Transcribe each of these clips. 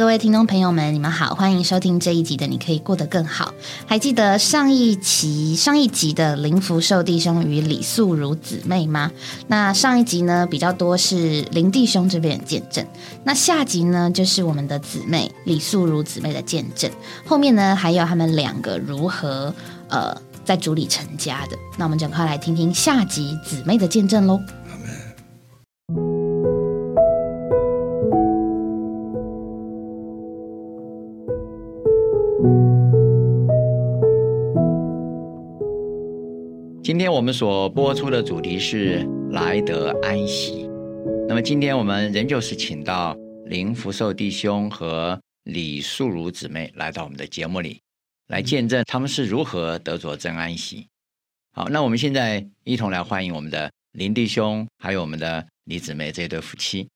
各位听众朋友们，你们好，欢迎收听这一集的《你可以过得更好》。还记得上一期、上一集的林福寿弟兄与李素如姊妹吗？那上一集呢，比较多是林弟兄这边的见证。那下集呢，就是我们的姊妹李素如姊妹的见证。后面呢，还有他们两个如何呃在主里成家的。那我们就快来听听下集姊妹的见证喽。今天我们所播出的主题是来得安息。那么今天我们仍旧是请到林福寿弟兄和李素如姊妹来到我们的节目里，来见证他们是如何得着真安息。好，那我们现在一同来欢迎我们的林弟兄，还有我们的李姊妹这对夫妻。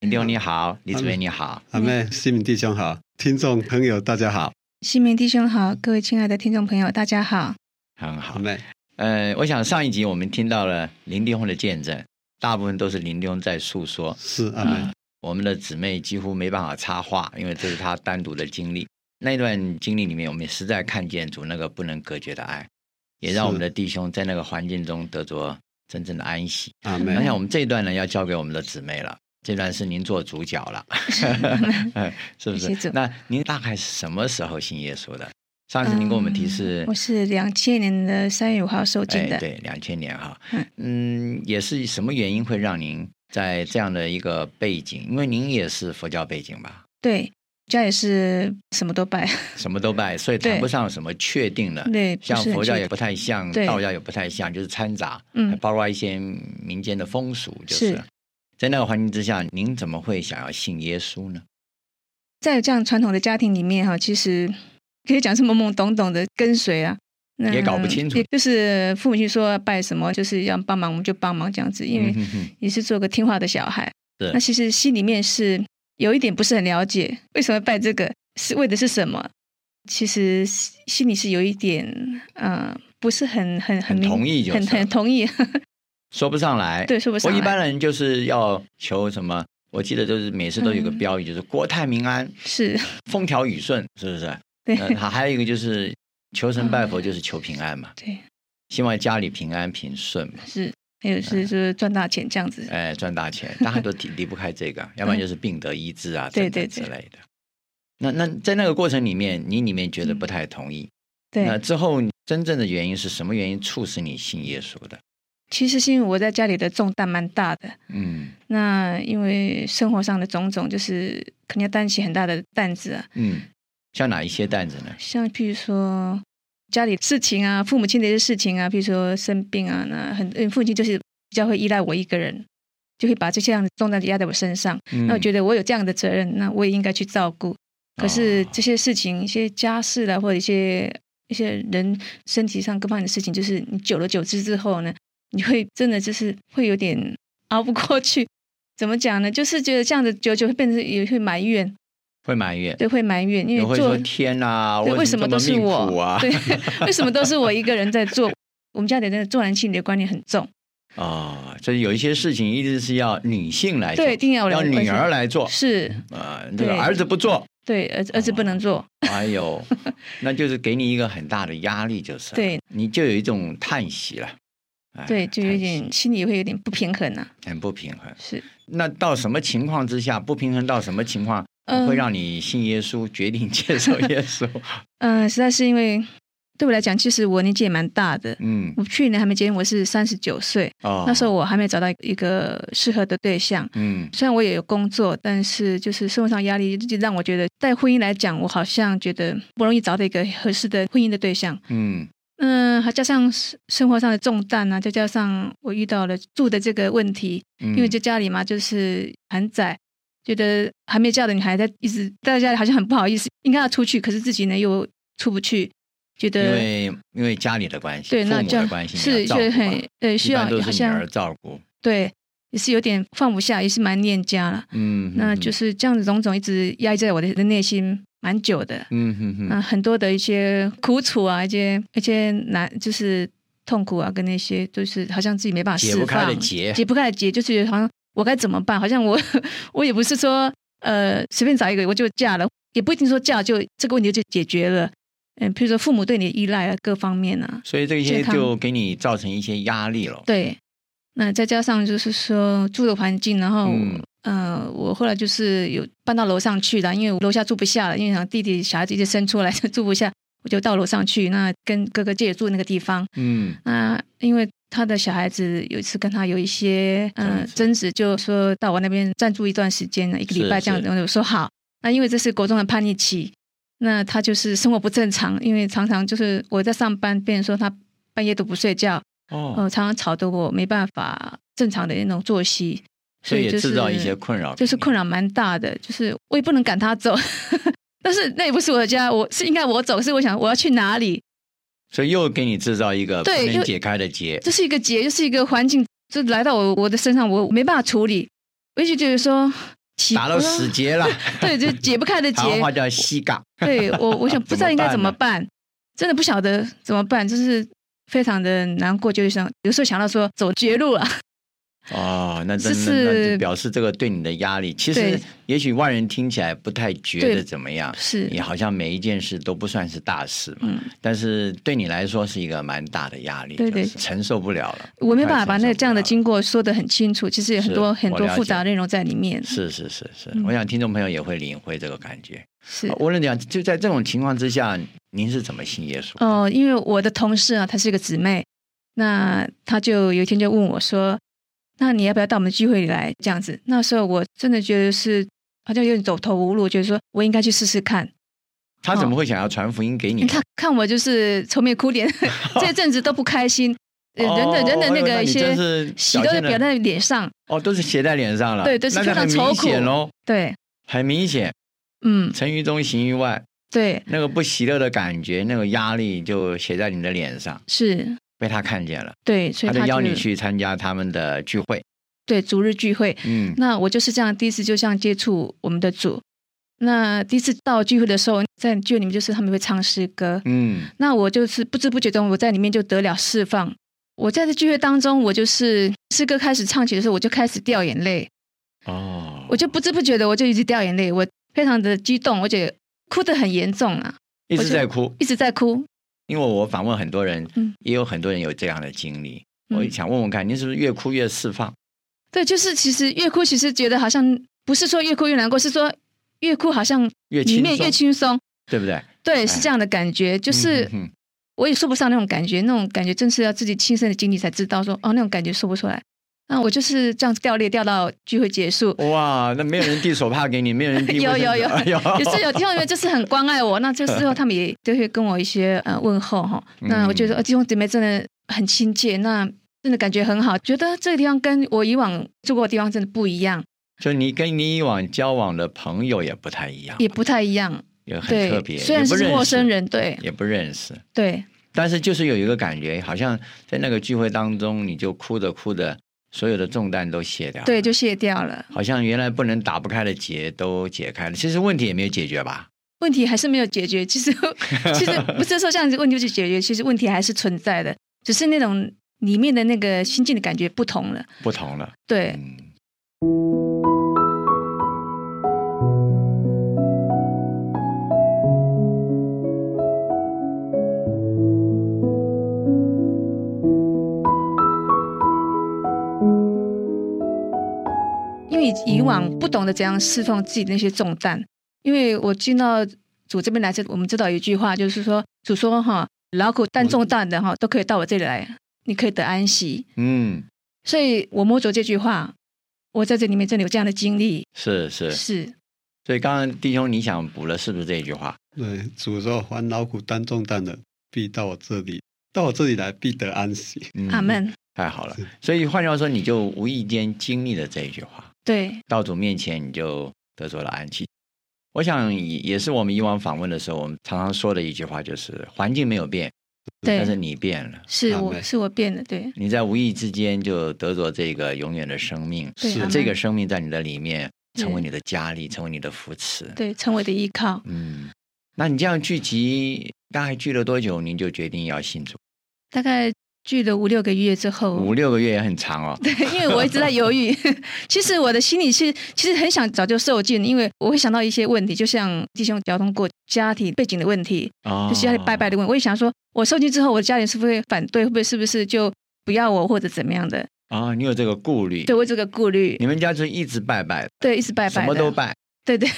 林弟兄你好，李姊妹你好，阿妹，西明弟兄好，听众朋友大家好，西明弟兄好，各位亲爱的听众朋友大家好，很好阿。妹，呃，我想上一集我们听到了林弟兄的见证，大部分都是林弟兄在诉说。是阿妹，我们的姊妹几乎没办法插话，因为这是她单独的经历。那一段经历里面，我们也实在看见主那个不能隔绝的爱，也让我们的弟兄在那个环境中得着真正的安息。阿妹我，想我们这一段呢，要交给我们的姊妹了。这段是您做主角了 是不是那您大概是什么时候信耶稣的？上次您跟我们提示，我是两千年的三月五号受浸的，哎、对，两千年哈，嗯。嗯，也是什么原因会让您在这样的一个背景？因为您也是佛教背景吧，对，家也是什么都拜，什么都拜，所以谈不上什么确定的。对，不像佛教也不太像，道教也不太像，就是掺杂，嗯。还包括一些民间的风俗，就是。是。在那个环境之下，您怎么会想要信耶稣呢？在这样传统的家庭里面哈，其实可以讲是懵懵懂懂的跟随啊。那 也搞不清楚也就是父母亲说要拜什么，就是要帮忙，我们就帮忙这样子，因为也是做个听话的小孩。对那其实心里面是有一点不是很了解，为什么拜这个是为的是什么？其实心里是有一点，呃，不是很很很明同意就是很很同意。说不上来。对说不上来我一般人就是要求什么？我记得就是每次都有个嗯标语，就是国泰民安、是，风调雨顺，是不是？对、呃，还还有一个就是求神拜佛，就是求平安嘛，对，希望家里平安平顺嘛。是，还有是就是赚大钱这样子。哎，赚大钱，大家都离离不开这个，要不然就是病得医治啊，对对对之类的。那那在那个过程里面，你里面觉得不太同意，那对，之后真正的原因是什么原因促使你信耶稣的？其实是因为我在家里的重担蛮大的，嗯那因为生活上的种种，就是肯定要担起很大的担子啊。嗯，像哪一些担子呢？像譬如说家里事情啊，父母亲的一些事情啊，譬如说生病啊，那很嗯父亲就是比较会依赖我一个人，就会把这些样的重担压在我身上。嗯那我觉得我有这样的责任，那我也应该去照顾。可是哦这些事情，一些家事啦，或者一些一些人身体上各方面的事情，就是你久了久之之后呢，你会真的就是会有点 熬不过去。怎么讲呢？就是觉得这样子久久会变成也会埋怨，会埋怨，对，会埋怨，因也为做天哪，对，为什么么都是我？啊？对，为什么都是我一个人在做？我们家里的重男轻女的观念很重，啊，所以有一些事情一直是要女性来做，对，一定要要女儿儿来做，是，啊，这个儿子不做，对，儿子儿子不能做，哎呦，那就是给你一个很大的压力，就是对，你就有一种叹息了，哎对，就有点心里会有点不平衡呐、很不平衡。是，那到什么情况之下不平衡？到什么情况嗯会让你信耶稣，决定接受耶稣？嗯、实在是因为对我来讲，其实我年纪也蛮大的。嗯，我去年还没结婚，我是三十九岁，哦，那时候我还没找到一个适合的对象。嗯虽然我也有工作，但是就是生活上压力，就让我觉得，在婚姻来讲，我好像觉得不容易找到一个合适的婚姻的对象。嗯嗯，还加上生生活上的重担啊，再加上我遇到了住的这个问题，嗯，因为在家里嘛就是很窄，觉得还没嫁的女孩在一直待在家里，好像很不好意思，应该要出去，可是自己呢又出不去，觉得因得为因为家里的关系，对，那这样的关系，是你要照顾嘛。觉得很呃需要好像儿照顾，对，也是有点放不下，也是蛮念家了。嗯，那嗯。就是这样子种种一直压抑在我的内心蛮久的。嗯哼哼，嗯，很多的一些苦楚啊，一些一些难，就是痛苦啊，跟那些就是好像自己没办法释解不开的，结。解不开的结，就是好像我该怎么办？好像我 我也不是说呃随便找一个我就嫁了，也不一定说嫁就这个问题就解决了。嗯，譬如说父母对你依赖啊，各方面啊，所以这些就给你造成一些压力了。对。那再加上就是说住的环境，然后嗯呃，我后来就是有搬到楼上去的，因为我楼下住不下了，因为想弟弟小孩子一直生出来就住不下，我就到楼上去，那跟哥哥借住那个地方。嗯那因为他的小孩子有一次跟他有一些嗯、呃争执。就说到我那边暂住一段时间呢，一个礼拜这样子，是我说好。那因为这是国中的叛逆期，那他就是生活不正常，因为常常就是我在上班，别人说他半夜都不睡觉，哦，呃，常常吵得我没办法正常的那种作息，所以就是制造一些困扰，就是困扰蛮大的，就是我也不能赶他走，但是那也不是我的家，我是应该我走，是我想我要去哪里，所以又给你制造一个不能解开的结。这是一个结，就是一个环境，就来到我我的身上，我没办法处理，我就觉得说打到死结了，对，就解不开的结。叫西嘎。对我我想不知道应该怎么 怎么办，真的不晓得怎么办，就是非常的难过，就是想有时候想到说走绝路了，哦，那真的是。那表示这个对你的压力，其实也许外人听起来不太觉得怎么样，是。你好像每一件事都不算是大事嘛，嗯。但是对你来说是一个蛮大的压力，对对。就是承受不了了。我没办法把那这样的经过说的很清楚，其实有很多很多复杂内容在里面。是是是是，嗯。我想听众朋友也会领会这个感觉。是。无论讲，就在这种情况之下，您是怎么信耶稣？哦，因为我的同事啊，她是一个姊妹，那她就有一天就问我说：“那你要不要到我们聚会里来？”这样子，那时候我真的觉得是好像有点走投无路，觉得说我应该去试试看。他怎么会想要传福音给你？他 看我就是愁眉苦脸，这阵子都不开心，呃人的人的那个一些喜都是表在脸上，哦，都是写在脸上了，对都是非常愁苦。喽，对，很明显，嗯，成于中行于外，对，那个不喜乐的感觉，那个压力就写在你的脸上，是，被他看见了，对，所以他他就邀你去参加他们的聚会，对逐日聚会，嗯，那我就是这样，第一次就这样接触我们的主。那第一次到聚会的时候，在聚会里面就是他们会唱诗歌，嗯，那我就是不知不觉中我在里面就得了释放。我在这聚会当中，我就是诗歌开始唱起的时候，我就开始掉眼泪，哦，我就不知不觉的我就一直掉眼泪，我非常的激动，而且哭得很严重啊，一直在哭，一直在哭。因为我访问很多人，嗯也有很多人有这样的经历，嗯我想问问看，您是不是越哭越释放？对，就是其实越哭，其实觉得好像不是说越哭越难过，是说越哭好像越轻松里面越轻松。对不对？对，是这样的感觉，就是。我也说不上那种感觉，那种感觉真是要自己亲身的经历才知道说。哦，那种感觉说不出来。那我就是这样子掉泪掉到聚会结束，哇，那没有人递手帕给你，没有人递有有有哎呦也是有弟兄姊妹就是很关爱我。那这时候他们也都会跟我一些呃问候哈。那我觉得呃弟兄姊妹真的很亲切，那真的感觉很好，觉得这个地方跟我以往住过的地方真的不一样，就你跟你以往交往的朋友也不太一样，也不太一样。也很特别，虽然是陌生，人，对也不认识，对但是就是有一个感觉，好像在那个聚会当中，你就哭着哭着，所有的重担都卸掉了，对，就卸掉了。好像原来不能打不开的结都解开了。其实问题也没有解决吧？问题还是没有解决。其实，其实不是说这样子问题就解决，其实问题还是存在的，只是那种里面的那个心境的感觉不同了。不同了，对，嗯。因为以往不懂得怎样释放自己那些重担，因为我进到主这边来，这我们知道有一句话，就是说主说哈，劳苦担重担的哈，都可以到我这里来，你可以得安息。嗯，所以我摸着这句话，我在这里面真的有这样的经历，是是，是所以刚刚弟兄你想补了是不是这一句话？对，主说凡劳苦担重担的，必到我这里，到我这里来，必得安息。嗯阿门。太好了。所以换句话说，你就无意间经历了这一句话，对，道主面前你就得着了安息。我想也也是我们以往访问的时候，我们常常说的一句话，就是环境没有变，但是，你变了。是我是我变了，对，你在无意之间就得着这个永远的生命，是这个生命在你的里面成为你的家力，成为你的扶持。对，成为的依靠。嗯，那你这样聚集大概聚了多久，您就决定要信主？大概聚了五六个月之后，五六个月也很长哦。对，因为我一直在犹豫。其实我的心里是，其实很想早就受尽，因为我会想到一些问题，就像弟兄交通过家庭背景的问题，哦就是家里拜拜的问题。我也想说，我受尽之后，我的家人是不是会反对？会不会是不是就不要我或者怎么样的？哦，你有这个顾虑。对我有这个顾虑，你们家就一直拜拜，对，一直拜拜，什么都拜，对对，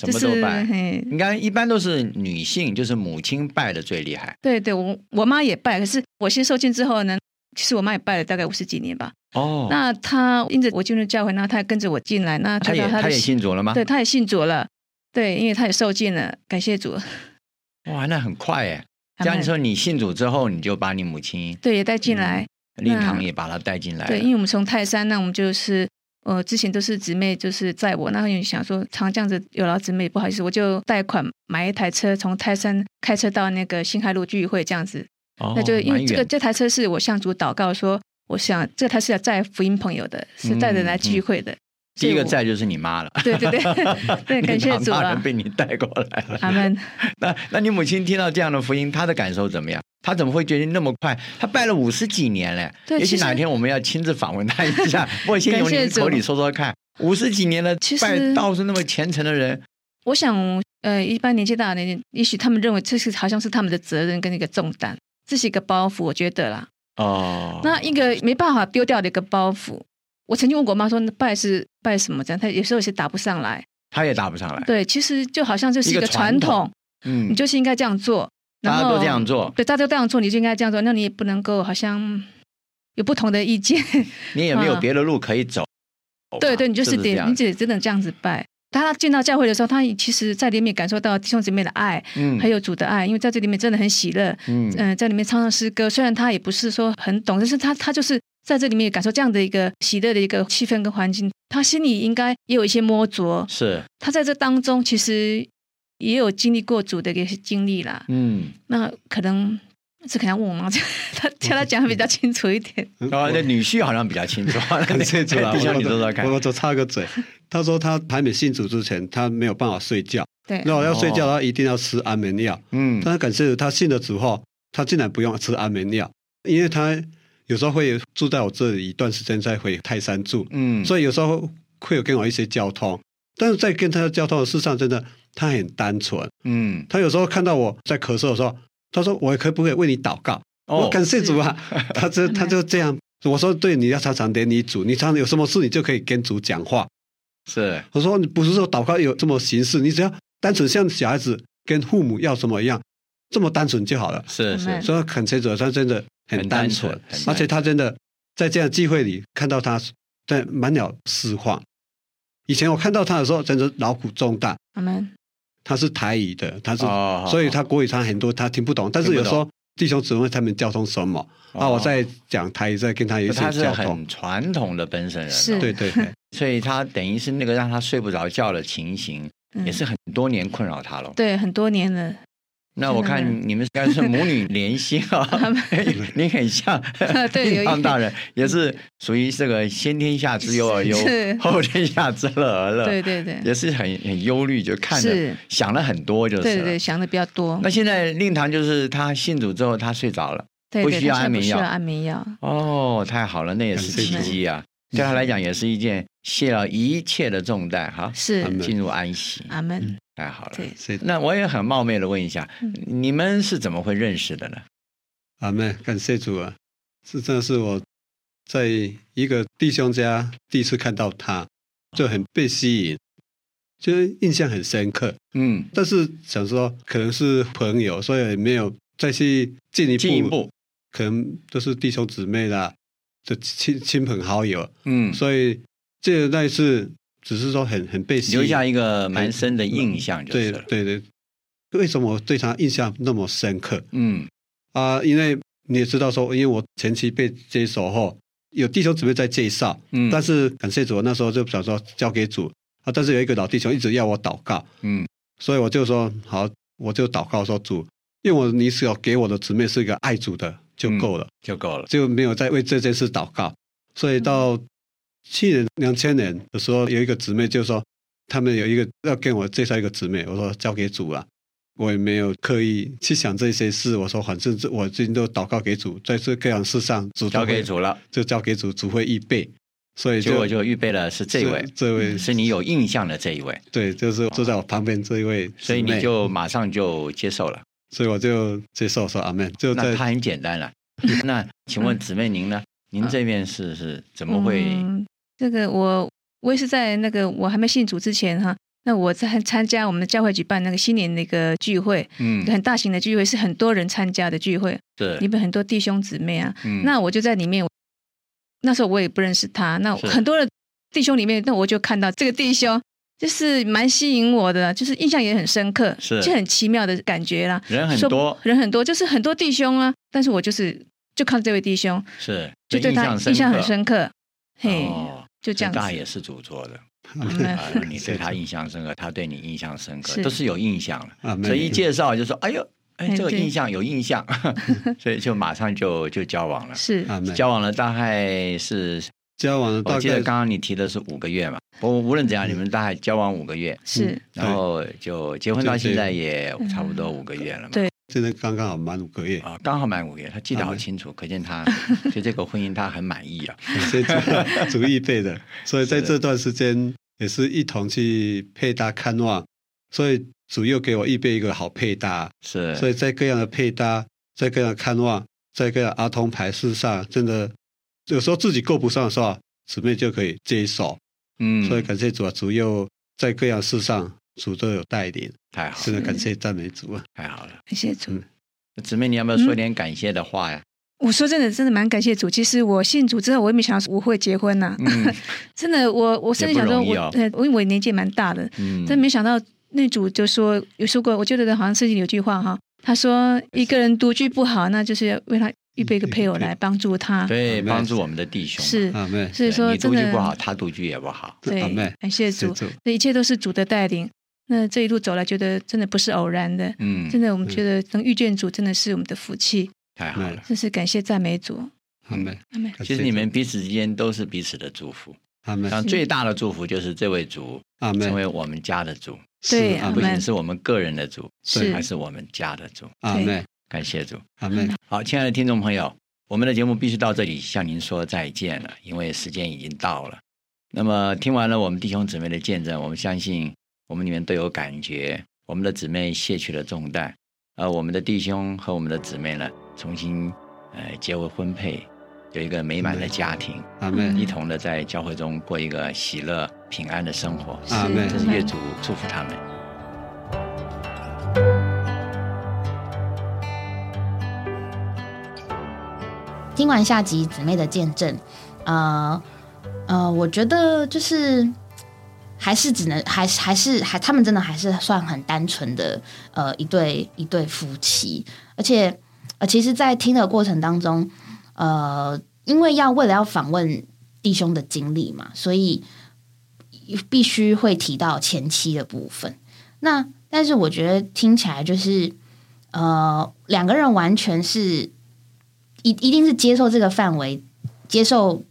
什么就是都拜。嘿，应该一般都是女性，就是母亲拜的最厉害。对对，我我妈也拜，可是我先受尽之后呢，其实我妈也拜了大概五十几年吧。哦，那她因着我进入教会，那她也跟着我进来，那她也她也信主了吗？对，她也信主了，对，因为她也受尽了，感谢主。哇，那很快哎。这样说，你信主之后，你就把你母亲对，也带进来。令堂也把她带进来。对，因为我们从泰山，那我们就是呃，之前都是姊妹就是载我，那你想说常这样子有劳姊妹，不好意思，我就贷款买一台车，从泰山开车到那个新海路聚会这样子。哦那就因为这个这台车是我向主祷告说，我想这台是要载福音朋友的，是带人来聚会的。第一个所以我在就是你妈了。对对对对，感谢主啊被你带过来了。阿门。那那你母亲听到这样的福音，她的感受怎么样？她怎么会决定那么快？她拜了五十几年嘞，也许对其实哪天我们要亲自访问她一下。我先由感谢主您口里说说看，五十几年了其实拜道是那么虔诚的人，我想，呃，一般年纪大的人，也许他们认为这是好像是他们的责任跟一个重担，这是一个包袱，我觉得啦。哦，那一个没办法丢掉的一个包袱，我曾经问过我妈说，拜是拜什么？这样，她有时候是答不上来。她也答不上来。对，其实就好像就是一个传传统统，嗯你，就是应该这样做，大家都这样做，对，大家都这样做，你就应该这样做，那你也不能够好像有不同的意见。你也没有嗯别的路可以走。对对，你就是得，你只只能这样子拜。他进到教会的时候，他其实在里面感受到弟兄姊妹的爱，嗯，还有主的爱，因为在这里面真的很喜乐。嗯嗯、在里面唱唱诗歌，虽然他也不是说很懂，但是他他就是在这里面感受这样的一个喜乐的一个气氛跟环境，他心里应该也有一些摸着。是他在这当中其实也有经历过主的一些经历啦。嗯，那可能这可能要问我妈，他叫他讲的比较清楚一点。哦，那女婿好像比较清楚。感谢主啊！弟兄，我你说说看我。我就插个嘴，他说他还没信主之前，他没有办法睡觉，对，那我要睡觉，哦他一定要吃安眠药。嗯但是感谢主，他信了主后，他竟然不用吃安眠药，因为他有时候会住在我这里一段时间，再回泰山住，嗯，所以有时候会有跟我一些交通。但是在跟他的交通的事上，真的他很单纯。嗯，他有时候看到我在咳嗽的时候，他说：“我可不可以为你祷告？”哦我感谢主啊！他这 他就这样。我说：“对，你要常常连你主，你常常有什么事，你就可以跟主讲话。”是我说：“你不是说祷告有这么形式，你只要单纯像小孩子跟父母要什么一样，这么单纯就好了。”是是嗯，所以感谢主，他真的很很单单纯而且他真的在这样的机会里看到他在满了释放。以前我看到他的时候，真的劳苦重担。阿门。他是台语的，他是，哦所以他国语他很多他听不懂，但是有时候弟兄姊妹他们交通什么啊，哦我在讲台语，在跟他有一些他是交通很，传统的本省人哦，是对对对，所以他等于是那个让他睡不着觉的情形，嗯也是很多年困扰他了。对，很多年了。那我看你们应该是母女连心啊 你很像 对有一印堂大人，也是属于这个先天下之忧而忧，后天下之乐而乐，对对对，也是很很忧虑，就看着是想了很多，就是了对对对，想的比较多。那现在令堂就是他信主之后，他睡着了。对对，不需要安眠药不需要安眠药。哦，太好了，那也是奇迹啊！对他来讲，也是一件卸了一切的重担哈，是进入安息，阿门。太好了。那我也很冒昧的问一下，嗯你们是怎么会认识的呢？阿妹，感谢主啊！是真的是我在一个弟兄家第一次看到他，就很被吸引，就是印象很深刻。嗯，但是想说可能是朋友，所以没有再去进一步，进一步，可能都是弟兄姊妹啦的亲亲朋好友，嗯，所以这那一次只是说很很被留下一个蛮深的印象就是了。对对对，为什么我对他印象那么深刻嗯啊？因为你也知道说，因为我前期被接手后，有弟兄姊妹在介绍，嗯，但是感谢主，那时候就想说交给主啊，但是有一个老弟兄一直要我祷告，嗯所以我就说好，我就祷告说主，因为我你所给我的姊妹是一个爱主的就够了，就够了。就没有再为这件事祷告。所以到去年两千年的时候，有一个姊妹就说，他们有一个要跟我介绍一个姊妹，我说交给主了。我也没有刻意去想这些事。我说，反正这我最近都祷告给主，在这各样事上，主交给会主了，就交给主，主会预备。所以结果就就预备了是这位，这位是你有印象的这一位，对，就是坐在我旁边这一位所以你就马上就接受了。所以我就接受说阿门，就在那他很简单了。那请问姊妹您呢？您这边是是怎么会？嗯、这个我我也是在那个我还没信主之前哈，那我在参加我们的教会举办那个新年那个聚会，嗯很大型的聚会，是很多人参加的聚会，对里面很多弟兄姊妹啊。嗯那我就在里面，那时候我也不认识他，那很多的弟兄里面，那我就看到这个弟兄。就是蛮吸引我的，就是印象也很深刻，是就很奇妙的感觉啦。人很多，人很多，就是很多弟兄啊，但是我就是就看这位弟兄，是就对他印印象很深刻，嘿，哦，就这样子。大也是主做的。嗯。啊，你对他印象深刻，他对你印象深刻，是。都是有印象了。阿门所以一介绍就说：“哎呦，哎，这个印象有印象，所以就马上就就交往了。是。交往了大概是，交往了我大概记得刚刚你提的是五个月嘛。不无论怎样，你们大概交往五个月，是，然后就结婚到现在也差不多五个月了嘛。对现在刚刚好满五个月，啊，刚好满五个月，他记得好清楚，可见他 对这个婚姻他很满意啊。主主预备的，所以在这段时间也是一同去配搭看望，所以主又给我预备一个好配搭，是，所以在各样的配搭，在各样的看望，在各样儿童排式上，真的有时候自己够不上的时候，姊妹就可以接手，嗯，所以感谢主啊，主又在各样事上，主都有带领，太好了，真的感谢赞美主啊！太好了。感谢主。嗯姊妹，你要不要说点感谢的话呀？我说真的，真的蛮感谢主。其实我信主之后，我也没想到我会结婚呐、嗯 真的，我我甚至想说我，也不容易哦呃，因为我年纪也蛮大的，嗯，真没想到那主就说有说过，我觉得好像圣经有句话哈，他说一个人独居不好，那就是要为他预备一个配偶来 帮助他。对，帮助我们的弟兄。是，所以说真的独居不好，他独居也不好。对感谢主，主，这一切都是主的带领。那这一路走来，觉得真的不是偶然的，嗯，真的我们觉得能遇见主，真的是我们的福气，太好了。真是感谢赞美主。阿妹，阿门。其实你们彼此之间都是彼此的祝福。阿妹，然后最大的祝福就是这位主阿成为，我们家的主，对阿门不仅是我们个人的主，是还是我们家的主。阿妹，感谢主。阿妹，好，亲爱的听众朋友，我们的节目必须到这里向您说再见了，因为时间已经到了。那么听完了我们弟兄姊妹的见证，我们相信我们里面都有感觉，我们的姊妹卸去了重担，而我们的弟兄和我们的姊妹呢，重新呃结为婚配，有一个美满的家庭，阿门，一同的在教会中过一个喜乐平安的生活。阿门这是业主祝福他们。听完下集姊妹的见证，呃呃，我觉得就是还是只能还是还是还他们真的还是算很单纯的呃一对一对夫妻，而且呃其实，在听的过程当中，呃，因为要为了要访问弟兄的经历嘛，所以必须会提到前妻的部分。那但是我觉得听起来就是呃两个人完全是。一一定是接受这个范围，接受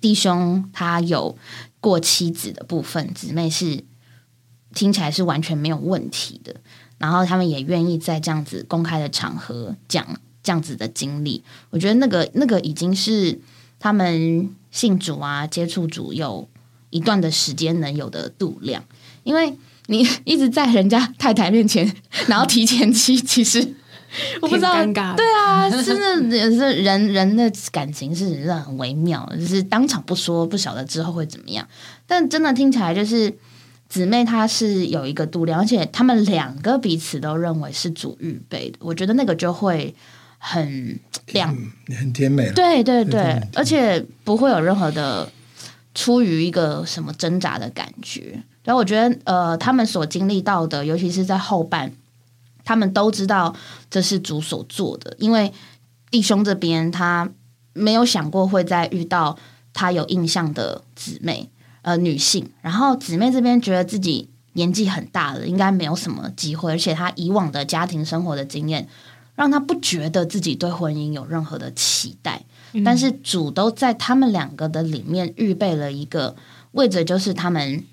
弟兄他有过妻子的部分，姊妹是听起来是完全没有问题的。然后他们也愿意在这样子公开的场合讲这样子的经历，我觉得那个那个已经是他们信主啊、接触主有一段的时间能有的度量，因为你 一直在人家太太面前，然后提前期，其实。我不知道，尴尬对啊，真的是人人的感情是真的很微妙的，就是当场不说，不晓得之后会怎么样。但真的听起来就是姊妹她是有一个度量，而且他们两个彼此都认为是主预备的，我觉得那个就会很亮。很甜美了。对对对对对，而且不会有任何的出于一个什么挣扎的感觉。然后我觉得，呃，他们所经历到的，尤其是在后半，他们都知道这是主所做的，因为弟兄这边他没有想过会再遇到他有印象的姊妹，呃，女性。然后姊妹这边觉得自己年纪很大了，应该没有什么机会，而且他以往的家庭生活的经验，让他不觉得自己对婚姻有任何的期待。但是主都在他们两个的里面预备了一个位置，就是他们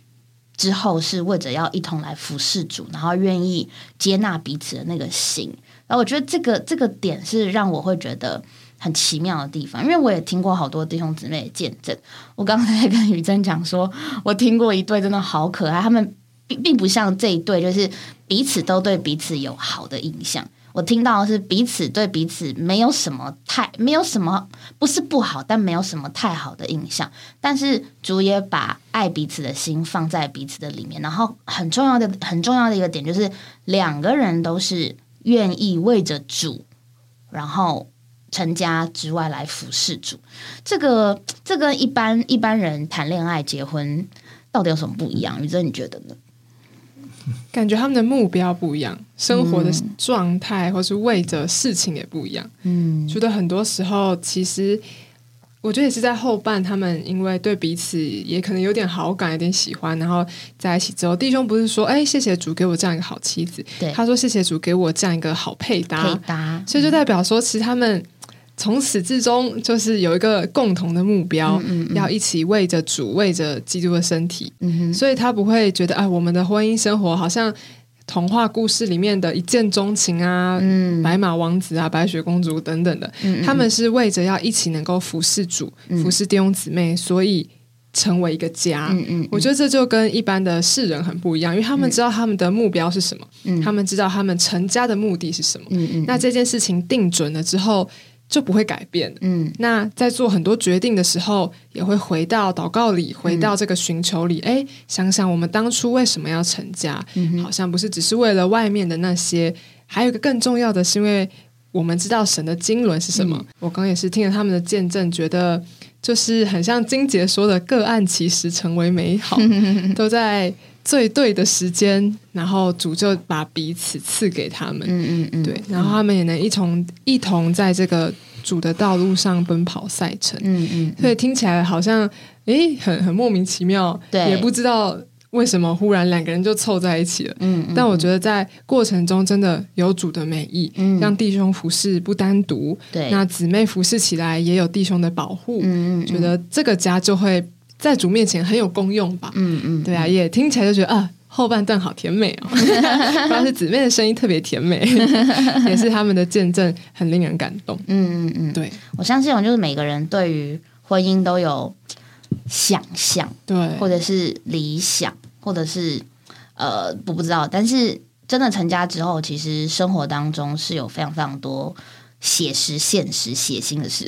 之后是为着要一同来服侍主，然后愿意接纳彼此的那个心。然后我觉得这个这个点是让我会觉得很奇妙的地方，因为我也听过好多弟兄姊妹的见证。我刚才跟雨珍讲说，我听过一对真的好可爱，他们并并不像这一对，就是彼此都对彼此有好的印象。我听到的是彼此对彼此没有什么太没有什么不是不好，但没有什么太好的印象。但是主也把爱彼此的心放在彼此的里面，然后很重要的很重要的一个点就是两个人都是愿意为着主，然后成家之外来服侍主。这个这跟一般一般人谈恋爱结婚到底有什么不一样？宇哲，你觉得呢？感觉他们的目标不一样，生活的状态或是为着事情也不一样。嗯，觉得很多时候，其实我觉得也是在后半，他们因为对彼此也可能有点好感，有点喜欢，然后在一起之后，弟兄不是说：“哎，谢谢主给我这样一个好妻子。”对，他说：“谢谢主给我这样一个好配搭。”配搭，所以就代表说，其实他们。从始至终就是有一个共同的目标，要一起为着主、为着基督的身体，所以他不会觉得啊，我们的婚姻生活好像童话故事里面的一见钟情啊，白马王子啊、白雪公主等等的，他们是为着要一起能够服侍主、服侍弟兄姊妹，所以成为一个家。嗯嗯，我觉得这就跟一般的世人很不一样，因为他们知道他们的目标是什么，他们知道他们成家的目的是什么。嗯嗯，那这件事情定准了之后。就不会改变。嗯，那在做很多决定的时候，也会回到祷告里，回到这个寻求里。哎，想想我们当初为什么要成家？好像不是只是为了外面的那些，还有一个更重要的是，因为我们知道神的经纶是什么。我刚也是听了他们的见证，觉得就是很像金杰说的“个案其实成为美好”，都在。最对的时间，然后主就把彼此赐给他们，嗯嗯嗯，对，然后他们也能一同一同在这个主的道路上奔跑赛程，嗯嗯，所以听起来好像诶，很很莫名其妙，对，也不知道为什么忽然两个人就凑在一起了，嗯，但我觉得在过程中真的有主的美意，嗯，让弟兄服侍不单独，对，那姊妹服侍起来也有弟兄的保护，嗯嗯，觉得这个家就会。在主面前很有功用吧？嗯嗯，对啊，也听起来就觉得啊，后半段好甜美哦。主要是姊妹的声音特别甜美，也是他们的见证很令人感动。嗯嗯嗯，对，我相信，就是每个人对于婚姻都有想象，对，或者是理想，或者是呃，我不知道。但是真的成家之后，其实生活当中是有非常非常多。写实、现实、血腥的事，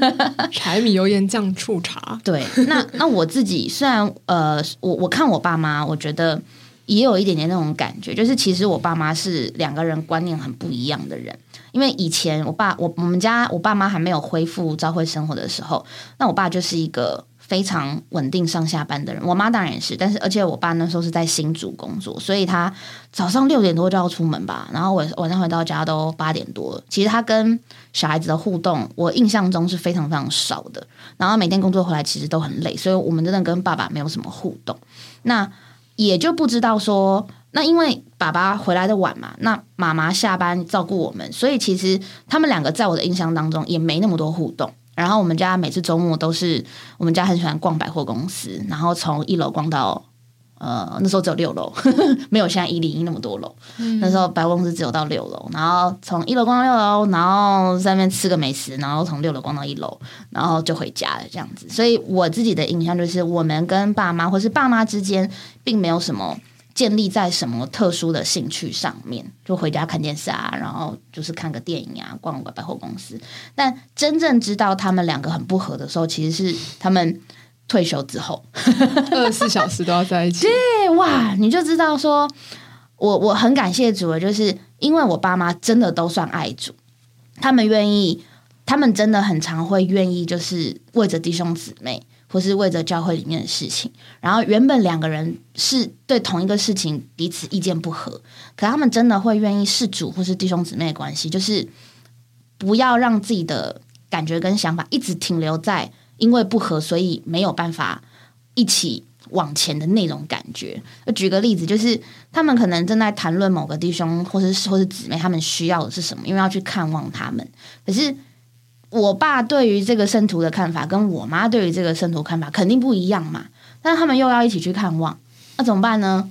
柴米油盐酱醋茶。对，那那我自己虽然呃，我我看我爸妈，我觉得也有一点点那种感觉，就是其实我爸妈是两个人观念很不一样的人。因为以前我爸我我们家我爸妈还没有恢复朝会生活的时候，那我爸就是一个。非常稳定上下班的人，我妈当然也是，但是而且我爸那时候是在新竹工作，所以他早上六点多就要出门吧，然后晚晚上回到家都八点多。其实他跟小孩子的互动，我印象中是非常非常少的。然后每天工作回来其实都很累，所以我们真的跟爸爸没有什么互动。那也就不知道说，那因为爸爸回来的晚嘛，那妈妈下班照顾我们，所以其实他们两个在我的印象当中也没那么多互动。然后我们家每次周末都是我们家很喜欢逛百货公司，然后从一楼逛到呃那时候只有六楼，没有现在一零一那么多楼。那时候百货公司只有到六楼，然后从一楼逛到六楼，然后在那边吃个美食，然后从六楼逛到一楼，然后就回家了这样子。所以我自己的印象就是，我们跟爸妈或是爸妈之间并没有什么。建立在什么特殊的兴趣上面？就回家看电视啊，然后就是看个电影啊，逛个百货公司。但真正知道他们两个很不合的时候，其实是他们退休之后，二十四小时都要在一起。对，哇，你就知道说，我我很感谢主，就是因为我爸妈真的都算爱主，他们愿意，他们真的很常会愿意，就是为着弟兄姊妹。或是为着教会里面的事情，然后原本两个人是对同一个事情彼此意见不合，可他们真的会愿意事主或是弟兄姊妹的关系，就是不要让自己的感觉跟想法一直停留在因为不合，所以没有办法一起往前的那种感觉。举个例子，就是他们可能正在谈论某个弟兄或是或是姊妹，他们需要的是什么，因为要去看望他们，可是。我爸对于这个圣徒的看法，跟我妈对于这个圣徒看法肯定不一样嘛。但是他们又要一起去看望，那怎么办呢？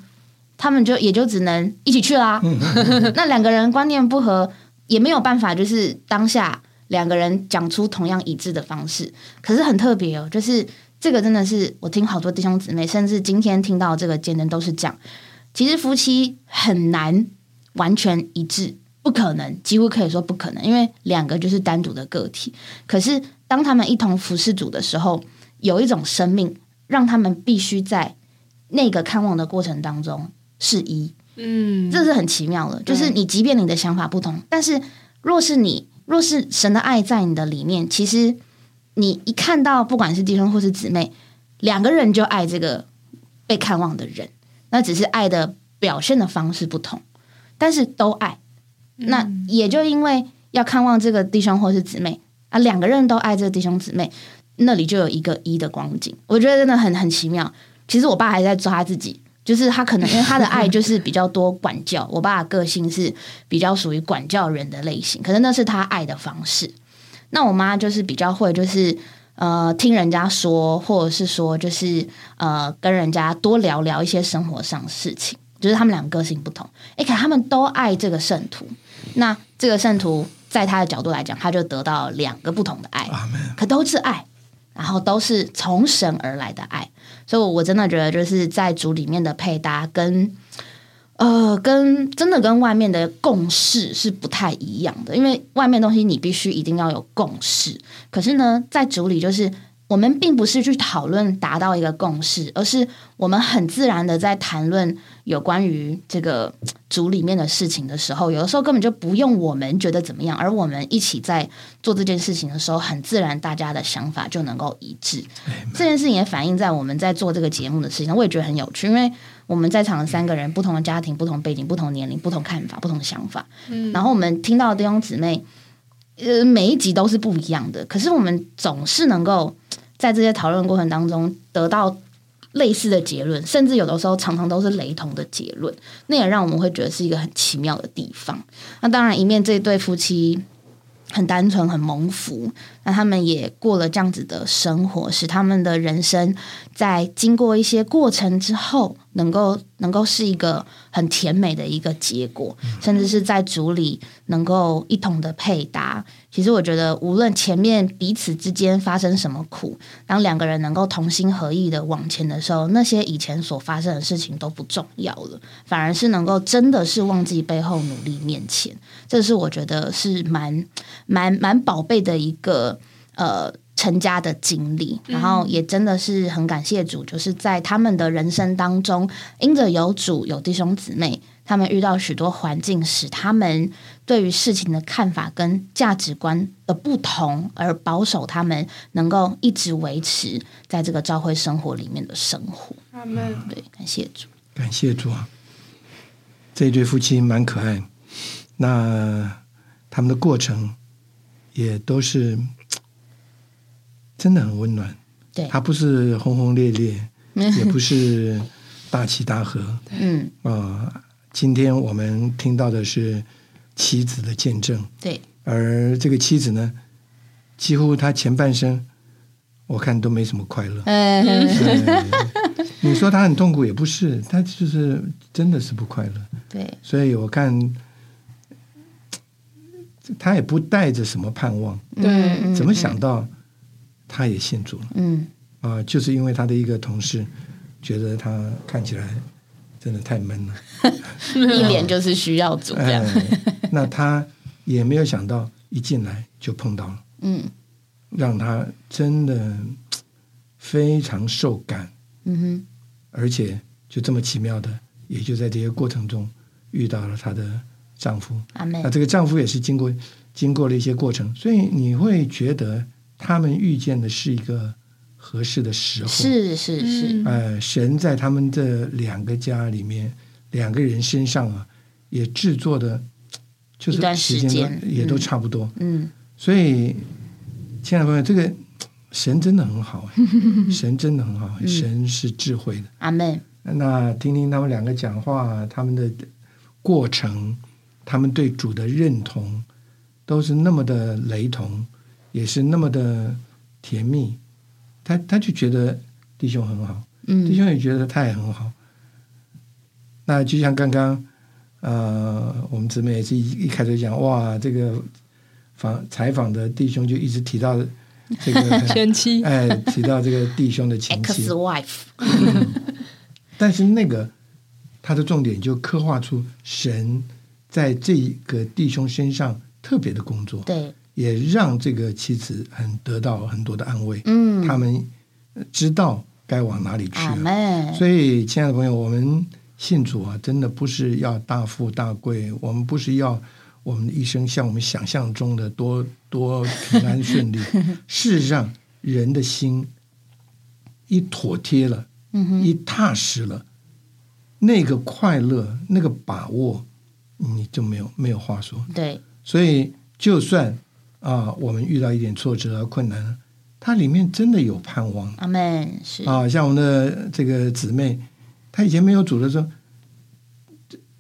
他们就也就只能一起去啦。那两个人观念不合，也没有办法，就是当下两个人讲出同样一致的方式。可是很特别哦，就是这个真的是我听好多弟兄姊妹，甚至今天听到这个见证都是讲，其实夫妻很难完全一致，不可能，几乎可以说不可能，因为两个就是单独的个体。可是当他们一同服侍主的时候，有一种生命让他们必须在那个看望的过程当中。是一，嗯，这是很奇妙的。就是你，即便你的想法不同，但是若是你，若是神的爱在你的里面，其实你一看到，不管是弟兄或是姊妹，两个人就爱这个被看望的人，那只是爱的表现的方式不同，但是都爱。那也就因为要看望这个弟兄或是姊妹啊，两个人都爱这个弟兄姊妹，那里就有一个一的光景。我觉得真的很很奇妙。其实我爸还在抓自己。就是他可能因为他的爱就是比较多管教，我爸个性是比较属于管教人的类型，可能那是他爱的方式。那我妈就是比较会，就是呃听人家说，或者是说就是呃跟人家多聊聊一些生活上事情。就是他们两个个性不同，哎，可他们都爱这个圣徒。那这个圣徒在他的角度来讲，他就得到两个不同的爱，可都是爱，然后都是从神而来的爱。所以，我真的觉得，就是在组里面的配搭，跟呃，跟真的跟外面的共识是不太一样的。因为外面东西你必须一定要有共识，可是呢，在组里就是。我们并不是去讨论达到一个共识，而是我们很自然的在谈论有关于这个组里面的事情的时候，有的时候根本就不用我们觉得怎么样，而我们一起在做这件事情的时候，很自然大家的想法就能够一致。这件事情也反映在我们在做这个节目的事情上，我也觉得很有趣，因为我们在场的三个人，不同的家庭、不同背景、不同年龄、不同看法、不同想法，嗯，然后我们听到弟兄姊妹，呃，每一集都是不一样的，可是我们总是能够。在这些讨论过程当中，得到类似的结论，甚至有的时候常常都是雷同的结论，那也让我们会觉得是一个很奇妙的地方。那当然，一面这对夫妻很单纯、很蒙福，那他们也过了这样子的生活，使他们的人生在经过一些过程之后。能够能够是一个很甜美的一个结果，甚至是在组里能够一同的配搭。其实我觉得，无论前面彼此之间发生什么苦，当两个人能够同心合意的往前的时候，那些以前所发生的事情都不重要了，反而是能够真的是忘记背后努力面前。这是我觉得是蛮蛮蛮宝贝的一个呃。成家的经历，然后也真的是很感谢主，就是在他们的人生当中，因着有主有弟兄姊妹，他们遇到许多环境，使他们对于事情的看法跟价值观的不同，而保守他们能够一直维持在这个教会生活里面的生活。阿门。对，感谢主，感谢主啊！这一对夫妻蛮可爱，那他们的过程也都是。真的很温暖，对，它不是轰轰烈烈，也不是大起大合，嗯。啊，今天我们听到的是妻子的见证，对，而这个妻子呢，几乎她前半生我看都没什么快乐，你说她很痛苦也不是，她就是真的是不快乐，对，所以我看她也不带着什么盼望，对，怎么想到？他也信主了，嗯，啊，就是因为他的一个同事觉得他看起来真的太闷了，一脸就是需要主这样。那他也没有想到一进来就碰到了，嗯，让他真的非常受感，嗯哼，而且就这么奇妙的，也就在这些过程中遇到了她的丈夫。那这个丈夫也是经过经过了一些过程，所以你会觉得。他们遇见的是一个合适的时候，是是是。呃，神在他们的两个家里面，两个人身上啊，也制作的，就是时间也都差不多。嗯，所以，亲爱的朋友，这个神真的很好，神真的很好，神是智慧的。阿门。那听听他们两个讲话，他们的过程，他们对主的认同，都是那么的雷同。也是那么的甜蜜，他他就觉得弟兄很好，弟兄也觉得他也很好，那就像刚刚呃，我们姊妹也是一一开始讲，哇，这个访采访的弟兄就一直提到这个 前妻，哎，提到这个弟兄的前妻。Wife，但是那个他的重点就刻画出神在这个弟兄身上特别的工作，对，也让这个妻子很得到很多的安慰，嗯，他们知道该往哪里去了。所以，亲爱的朋友，我们信主啊，真的不是要大富大贵，我们不是要我们的一生像我们想象中的多 多平安顺利。事实上，人的心一妥帖了，嗯，一踏实了，那个快乐，那个把握，你就没有没有话说。对，所以，就算啊，我们遇到一点挫折啊、困难，它里面真的有盼望。阿门是，啊，像我们的这个姊妹，她以前没有主的时候，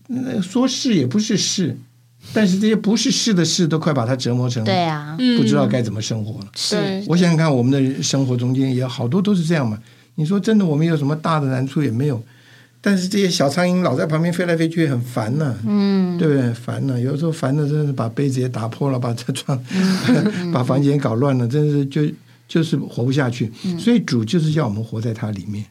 那说是也不是是，但是这些不是是的事，都快把她折磨成对啊，不知道该怎么生活了。是，对我想想看，我们的生活中间也好多都是这样嘛。你说真的，我们有什么大的难处也没有，但是这些小苍蝇老在旁边飞来飞去，很烦呐、嗯，对不对？烦呐、有时候烦的真的是把杯子也打破了，把这窗、把房间搞乱了，真是就就是活不下去。所以主就是要我们活在它里面。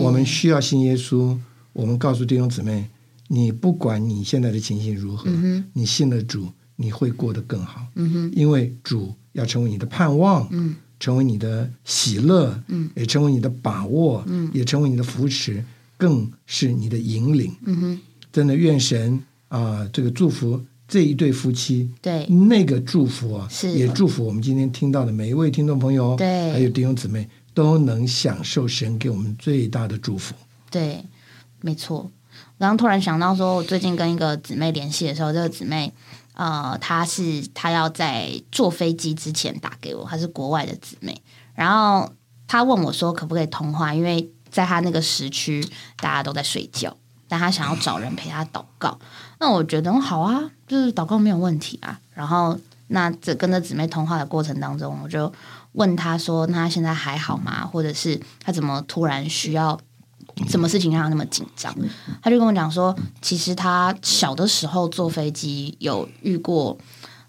我们需要信耶稣。我们告诉弟兄姊妹，你不管你现在的情形如何，你信了主，你会过得更好。嗯哼，因为主要成为你的盼望，嗯，成为你的喜乐，嗯，也成为你的把握，嗯，也成为你的扶持，更是你的引领。嗯哼，真的，愿神啊、这个祝福这一对夫妻。对，那个祝福啊，是也祝福我们今天听到的每一位听众朋友，对还有弟兄姊妹，都能享受神给我们最大的祝福。对，没错。我刚刚突然想到，说我最近跟一个姊妹联系的时候，这个姊妹，呃，她是她要在坐飞机之前打给我，她是国外的姊妹，然后她问我说可不可以通话，因为在他那个时区大家都在睡觉，但他想要找人陪他祷告。那我觉得好啊，就是祷告没有问题啊。然后那这跟这姊妹通话的过程当中，我就问他说，那现在还好吗？或者是他怎么突然需要？什么事情让他那么紧张？他就跟我讲说，其实他小的时候坐飞机有遇过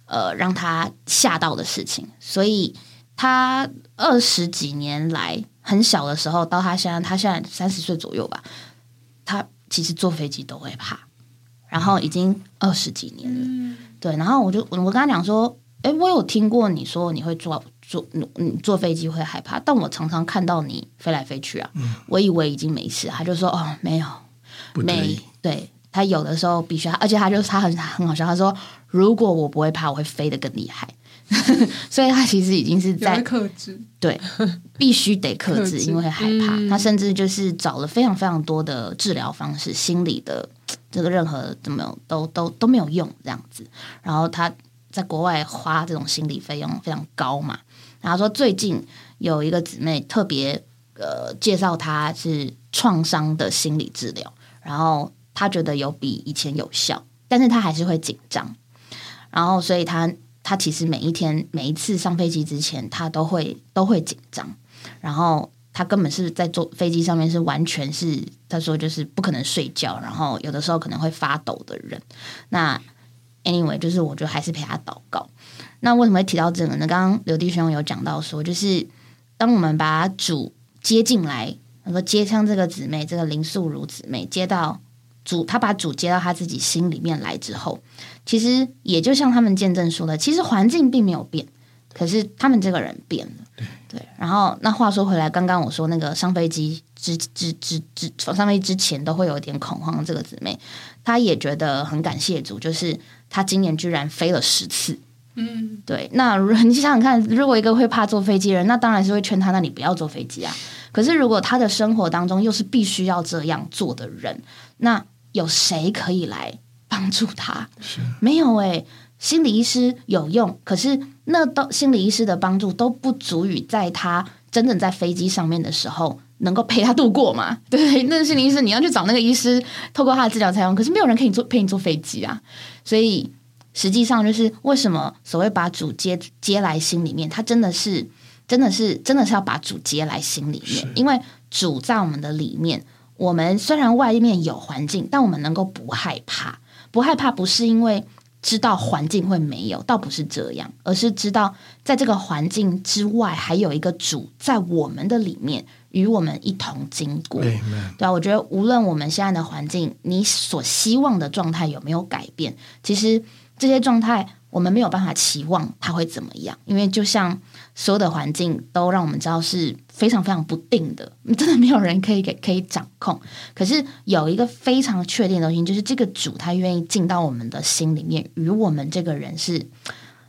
呃让他吓到的事情，所以他二十几年来很小的时候到他现在，他现在三十岁左右吧，他其实坐飞机都会怕，然后已经二十几年了，对，然后我就我跟他讲说，诶，我有听过你说你会坐坐你坐飞机会害怕，但我常常看到你飞来飞去啊，我以为已经没事，他就说哦没有，没对他有的时候必须，而且他就是他很很好笑，他说如果我不会怕，我会飞得更厉害，所以他其实已经是在克制，对，必须得克制，克制因为害怕。嗯他甚至就是找了非常非常多的治疗方式，心理的这个任何怎么有都都都没有用这样子。然后他在国外花这种心理费用非常高嘛。然后说最近有一个姊妹特别呃介绍他是创伤的心理治疗，然后他觉得有比以前有效，但是他还是会紧张。然后所以他他其实每一天每一次上飞机之前，他都会都会紧张，然后他根本是在坐飞机上面是完全是他说就是不可能睡觉，然后有的时候可能会发抖的人。那 anyway，就是我就还是陪他祷告。那为什么会提到这个呢？刚刚刘弟兄有讲到说，就是当我们把主接进来，他说接上这个姊妹，这个林素如姊妹接到主，他把主接到他自己心里面来之后，其实也就像他们见证说的，其实环境并没有变，可是他们这个人变了。对，然后那话说回来，刚刚我说那个上飞机之之之之上飞机之前都会有一点恐慌，这个姊妹她也觉得很感谢主，就是她今年居然飞了十次。嗯，对，那如 你想想看，如果一个会怕坐飞机的人，那当然是会劝他，那你不要坐飞机啊。可是如果他的生活当中又是必须要这样做的人，那有谁可以来帮助他？没有诶、心理医师有用，可是那都心理医师的帮助都不足以在他真正在飞机上面的时候能够陪他度过嘛？对？那心理医师你要去找那个医师，透过他的治疗才用，可是没有人可以坐陪你坐飞机啊，所以。实际上就是为什么所谓把主接接来心里面，他真的是真的是真的是要把主接来心里面，因为主在我们的里面，我们虽然外面有环境，但我们能够不害怕。不害怕不是因为知道环境会没有，倒不是这样，而是知道在这个环境之外还有一个主在我们的里面与我们一同经过。对啊，我觉得无论我们现在的环境，你所希望的状态有没有改变，其实这些状态。我们没有办法期望它会怎么样，因为就像所有的环境都让我们知道是非常非常不定的，真的没有人可以给可以掌控。可是有一个非常确定的东西，就是这个主他愿意进到我们的心里面，与我们这个人是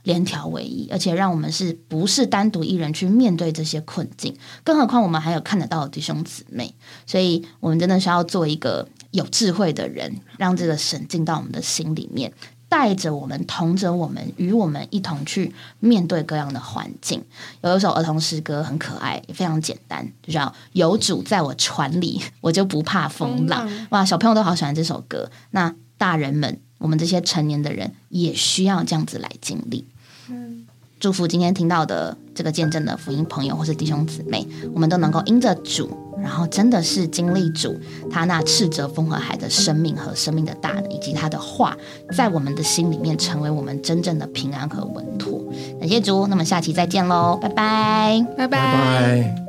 连条为一，而且让我们是不是单独一人去面对这些困境？更何况我们还有看得到的弟兄姊妹，所以我们真的是要做一个有智慧的人，让这个神进到我们的心里面。带着我们，同着我们，与我们一同去面对各样的环境。有一首儿童诗歌很可爱，也非常简单，就叫“有主在我船里，我就不怕风浪”。哇，小朋友都好喜欢这首歌。那大人们，我们这些成年的人，也需要这样子来经历。嗯祝福今天听到的这个见证的福音朋友或是弟兄姊妹，我们都能够因着主，然后真的是经历主他那斥责风和海的生命和生命的大能，以及他的话在我们的心里面成为我们真正的平安和稳妥。感谢主，那么下期再见喽，拜拜，拜拜。